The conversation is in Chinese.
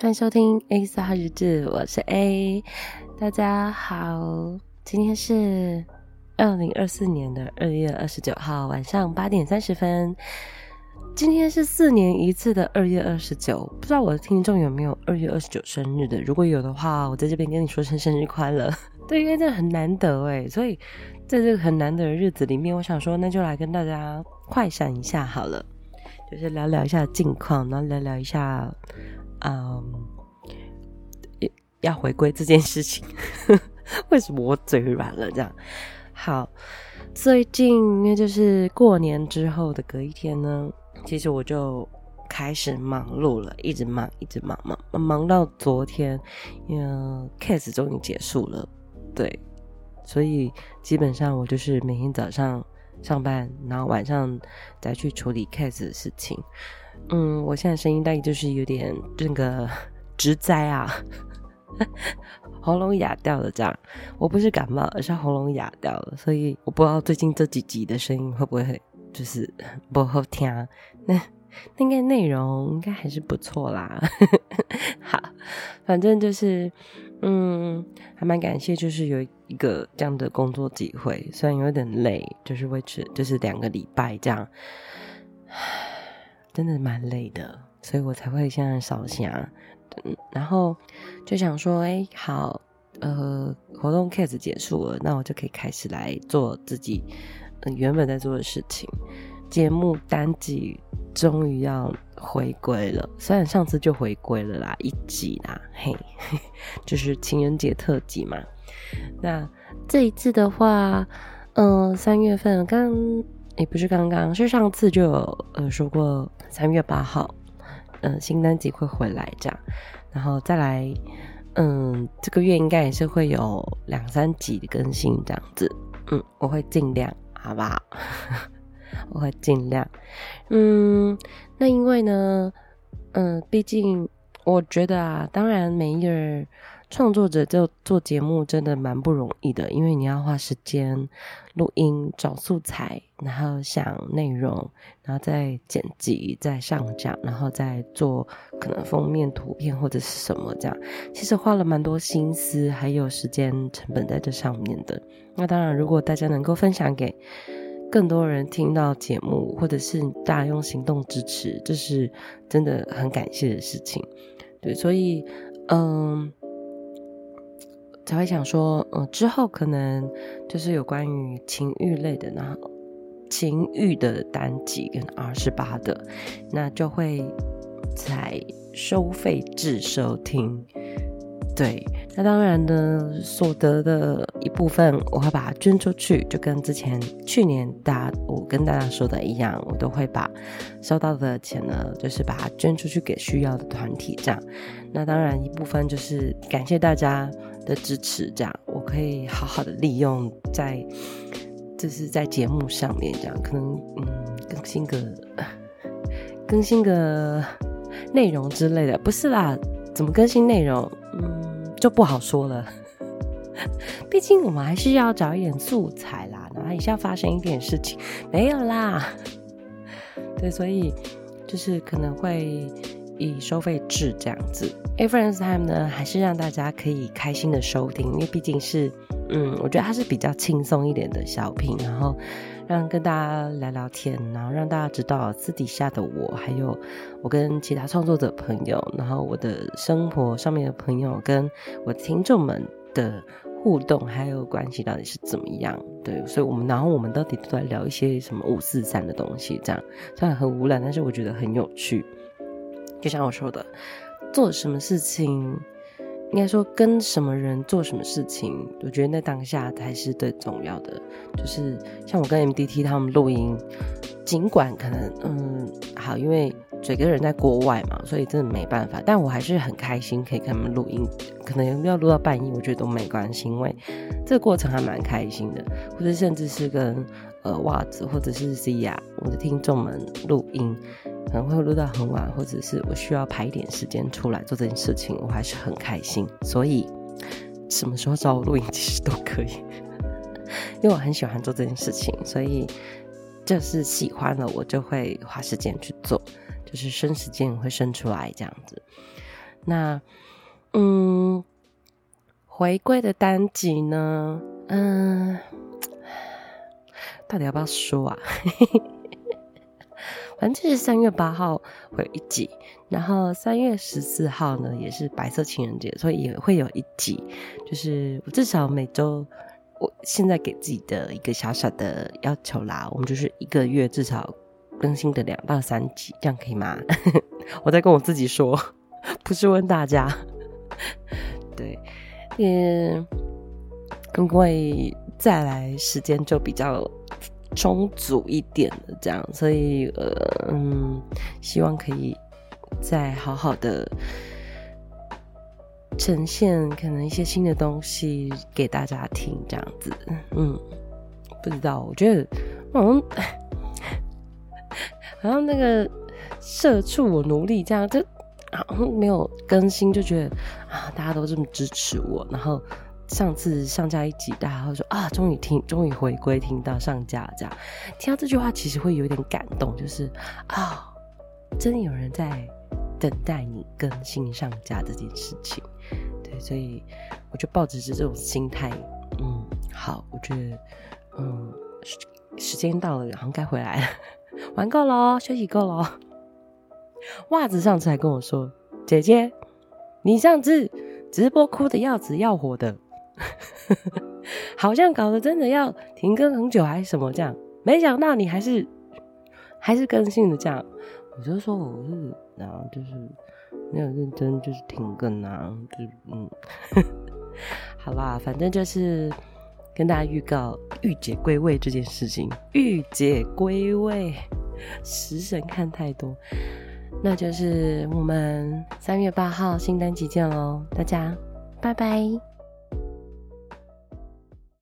欢迎收听 A 四号日志，我是 A，大家好，今天是二零二四年的二月二十九号晚上八点三十分，今天是四年一次的二月二十九，不知道我的听众有没有二月二十九生日的？如果有的话，我在这边跟你说声生日快乐。对，因为这很难得诶，所以在这个很难得的日子里面，我想说，那就来跟大家快闪一下好了，就是聊聊一下近况，然后聊聊一下。嗯，要回归这件事情，为什么我嘴软了？这样好，最近因为就是过年之后的隔一天呢，其实我就开始忙碌了，一直忙，一直忙，忙忙到昨天，因为 case 终于结束了，对，所以基本上我就是每天早上上班，然后晚上再去处理 case 的事情。嗯，我现在声音大概就是有点这个 直灾啊，喉咙哑掉了这样。我不是感冒，而是喉咙哑掉了，所以我不知道最近这几集的声音会不会就是不好听。那那个内容应该还是不错啦。好，反正就是嗯，还蛮感谢，就是有一个这样的工作机会，虽然有点累，就是维持就是两个礼拜这样。真的蛮累的，所以我才会现在少想，然后就想说，哎，好，呃，活动 case 结束了，那我就可以开始来做自己，嗯，原本在做的事情。节目单集终于要回归了，虽然上次就回归了啦，一集啦，嘿，嘿，就是情人节特辑嘛。那这一次的话，嗯，呃，三月份刚。也不是刚刚，是上次就有呃说过，三月八号，嗯、新单集会回来这样，然后再来，嗯，这个月应该也是会有两三集的更新这样子，嗯，我会尽量，好不好？我会尽量，嗯，那因为呢，嗯，毕竟我觉得啊，当然每一个人。创作者就做节目真的蛮不容易的，因为你要花时间录音、找素材，然后想内容，然后再剪辑、再上架，然后再做可能封面图片或者是什么这样。其实花了蛮多心思，还有时间成本在这上面的。那当然，如果大家能够分享给更多人听到节目，或者是大家用行动支持，这是真的很感谢的事情。对，所以嗯。才会想说，嗯，之后可能就是有关于情欲类的，然后情欲的单集跟 R18 的，那就会在收费制收听。对，那当然呢，所得的一部分我会把它捐出去，就跟之前去年大家我跟大家说的一样，我都会把收到的钱呢，就是把它捐出去给需要的团体，这样。那当然一部分就是感谢大家的支持，这样我可以好好的利用在，就是在节目上面，这样可能嗯更新个 更新个内容之类的，不是啦，怎么更新内容，就不好说了，毕竟我们还是要找一点素材啦，然后也是要发生一点事情，没有啦，对，所以就是可能会。以收费制这样子，A Friends Time 呢，还是让大家可以开心的收听，因为毕竟是，嗯，我觉得它是比较轻松一点的小品，然后让跟大家聊聊天，然后让大家知道私底下的我，还有我跟其他创作者朋友，然后我的生活上面的朋友，跟我的听众们的互动还有关系到底是怎么样？对，所以我们然后我们到底都在聊一些什么五四三的东西，这样虽然很无聊，但是我觉得很有趣。就像我说的，做什么事情，应该说跟什么人做什么事情，我觉得那当下才是最重要的。就是像我跟 MDT 他们录音，尽管可能嗯好，因为嘴哥人在国外嘛，所以真的没办法。但我还是很开心可以跟他们录音，可能要录到半夜，我觉得都没关系，因为这个过程还蛮开心的。或者甚至是跟呃袜子或者是 Zia 我的听众们录音，可能会录到很晚，或者是我需要排一点时间出来做这件事情，我还是很开心。所以什么时候找我录音其实都可以，因为我很喜欢做这件事情，所以。就是喜欢了，我就会花时间去做，就是生时间会生出来这样子。那，嗯，回归的单集呢，嗯，到底要不要说啊？嘿 嘿反正就是三月八号会有一集，然后三月十四号呢也是白色情人节，所以也会有一集。就是我至少每周。我现在给自己的一个小小的要求啦，我们就是一个月至少更新的两到三集，这样可以吗？我在跟我自己说，不是问大家。对，嗯，因为再来时间就比较充足一点的这样，所以呃嗯，希望可以再好好的。呈现可能一些新的东西给大家听，这样子，嗯，不知道，我觉得好像好像那个社畜我努力这样，就好像没有更新，就觉得啊，大家都这么支持我，然后上次上架一集，大家会说啊，终于听，终于回归听到上架这样，听到这句话其实会有点感动，就是啊，真的有人在。等待你更新上架这件事情，对，所以我就抱着是这种心态，嗯，好，我觉得，嗯，时时间到了，然后该回来了，玩够了，休息够了。袜子上次还跟我说：“姐姐，你上次直播哭的要死要活的，好像搞得真的要停更很久还是什么这样，没想到你还是还是更新的这样。”我就说我是。然后就是没有认真，就是停更啊，就嗯，好吧，反正就是跟大家预告御姐归位这件事情。御姐归位，食神看太多，那就是我们三月八号新单集见喽，大家拜拜。